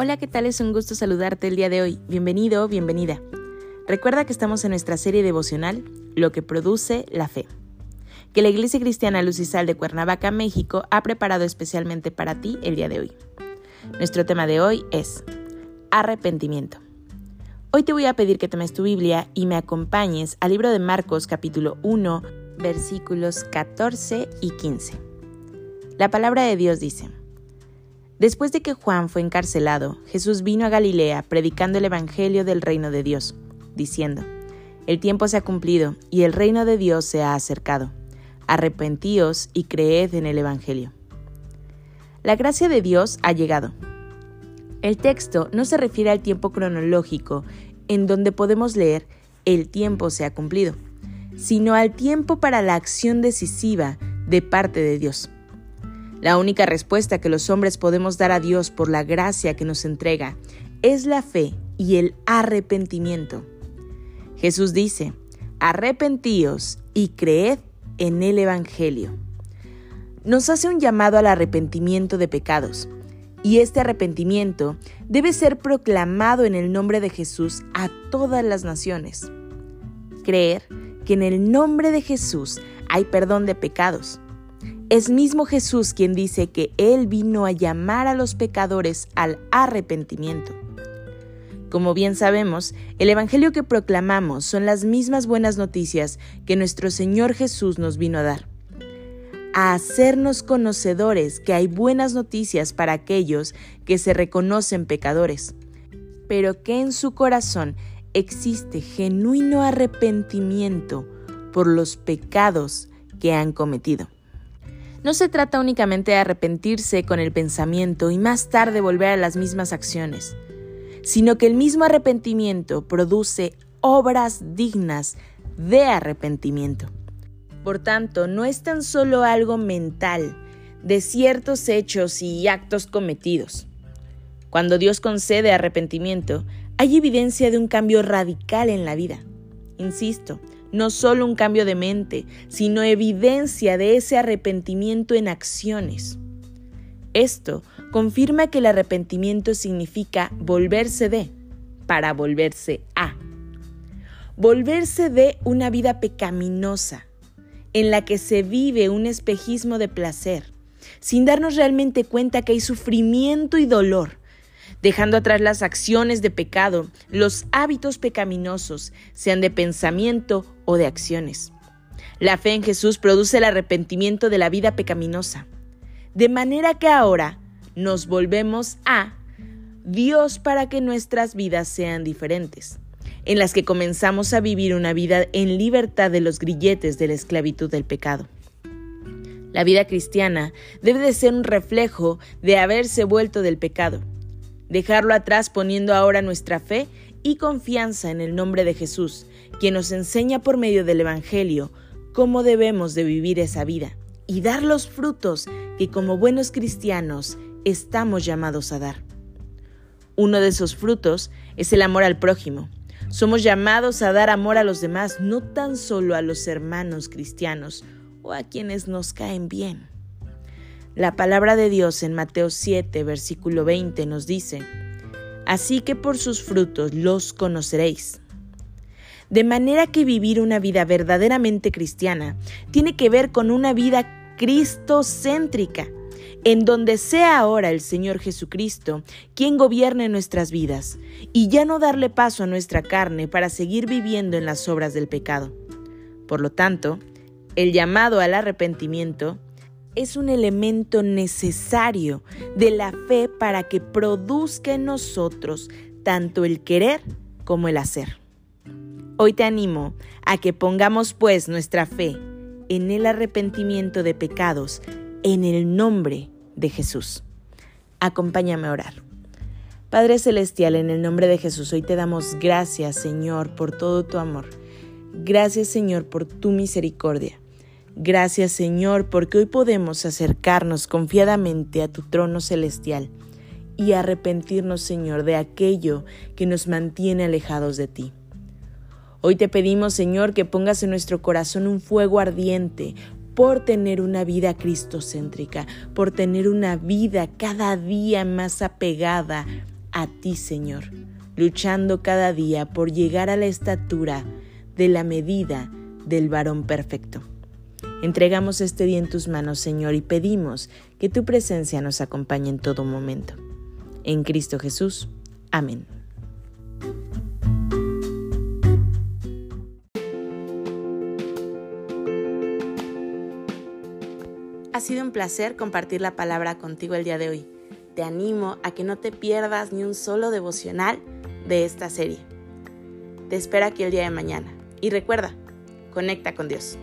Hola, ¿qué tal? Es un gusto saludarte el día de hoy. Bienvenido, bienvenida. Recuerda que estamos en nuestra serie devocional, Lo que produce la fe, que la Iglesia Cristiana Luz y Sal de Cuernavaca, México, ha preparado especialmente para ti el día de hoy. Nuestro tema de hoy es arrepentimiento. Hoy te voy a pedir que tomes tu Biblia y me acompañes al libro de Marcos capítulo 1, versículos 14 y 15. La palabra de Dios dice, Después de que Juan fue encarcelado, Jesús vino a Galilea predicando el Evangelio del reino de Dios, diciendo, El tiempo se ha cumplido y el reino de Dios se ha acercado. Arrepentíos y creed en el Evangelio. La gracia de Dios ha llegado. El texto no se refiere al tiempo cronológico en donde podemos leer el tiempo se ha cumplido, sino al tiempo para la acción decisiva de parte de Dios. La única respuesta que los hombres podemos dar a Dios por la gracia que nos entrega es la fe y el arrepentimiento. Jesús dice, arrepentíos y creed en el Evangelio. Nos hace un llamado al arrepentimiento de pecados, y este arrepentimiento debe ser proclamado en el nombre de Jesús a todas las naciones. Creer que en el nombre de Jesús hay perdón de pecados es mismo Jesús quien dice que Él vino a llamar a los pecadores al arrepentimiento. Como bien sabemos, el Evangelio que proclamamos son las mismas buenas noticias que nuestro Señor Jesús nos vino a dar. A hacernos conocedores que hay buenas noticias para aquellos que se reconocen pecadores, pero que en su corazón existe genuino arrepentimiento por los pecados que han cometido. No se trata únicamente de arrepentirse con el pensamiento y más tarde volver a las mismas acciones, sino que el mismo arrepentimiento produce obras dignas de arrepentimiento. Por tanto, no es tan solo algo mental de ciertos hechos y actos cometidos. Cuando Dios concede arrepentimiento, hay evidencia de un cambio radical en la vida. Insisto, no solo un cambio de mente, sino evidencia de ese arrepentimiento en acciones. Esto confirma que el arrepentimiento significa volverse de, para volverse a. Volverse de una vida pecaminosa, en la que se vive un espejismo de placer, sin darnos realmente cuenta que hay sufrimiento y dolor, dejando atrás las acciones de pecado, los hábitos pecaminosos, sean de pensamiento o de acciones. La fe en Jesús produce el arrepentimiento de la vida pecaminosa, de manera que ahora nos volvemos a Dios para que nuestras vidas sean diferentes, en las que comenzamos a vivir una vida en libertad de los grilletes de la esclavitud del pecado. La vida cristiana debe de ser un reflejo de haberse vuelto del pecado dejarlo atrás poniendo ahora nuestra fe y confianza en el nombre de Jesús, quien nos enseña por medio del Evangelio cómo debemos de vivir esa vida y dar los frutos que como buenos cristianos estamos llamados a dar. Uno de esos frutos es el amor al prójimo. Somos llamados a dar amor a los demás, no tan solo a los hermanos cristianos o a quienes nos caen bien. La palabra de Dios en Mateo 7, versículo 20 nos dice, Así que por sus frutos los conoceréis. De manera que vivir una vida verdaderamente cristiana tiene que ver con una vida cristocéntrica, en donde sea ahora el Señor Jesucristo quien gobierne nuestras vidas, y ya no darle paso a nuestra carne para seguir viviendo en las obras del pecado. Por lo tanto, el llamado al arrepentimiento es un elemento necesario de la fe para que produzca en nosotros tanto el querer como el hacer. Hoy te animo a que pongamos pues nuestra fe en el arrepentimiento de pecados en el nombre de Jesús. Acompáñame a orar. Padre Celestial, en el nombre de Jesús, hoy te damos gracias, Señor, por todo tu amor. Gracias, Señor, por tu misericordia. Gracias, Señor, porque hoy podemos acercarnos confiadamente a tu trono celestial y arrepentirnos, Señor, de aquello que nos mantiene alejados de ti. Hoy te pedimos, Señor, que pongas en nuestro corazón un fuego ardiente por tener una vida cristocéntrica, por tener una vida cada día más apegada a ti, Señor, luchando cada día por llegar a la estatura de la medida del varón perfecto. Entregamos este día en tus manos, Señor, y pedimos que tu presencia nos acompañe en todo momento. En Cristo Jesús. Amén. Ha sido un placer compartir la palabra contigo el día de hoy te animo a que no te pierdas ni un solo devocional de esta serie. Te espero aquí el día de mañana y recuerda, conecta con Dios.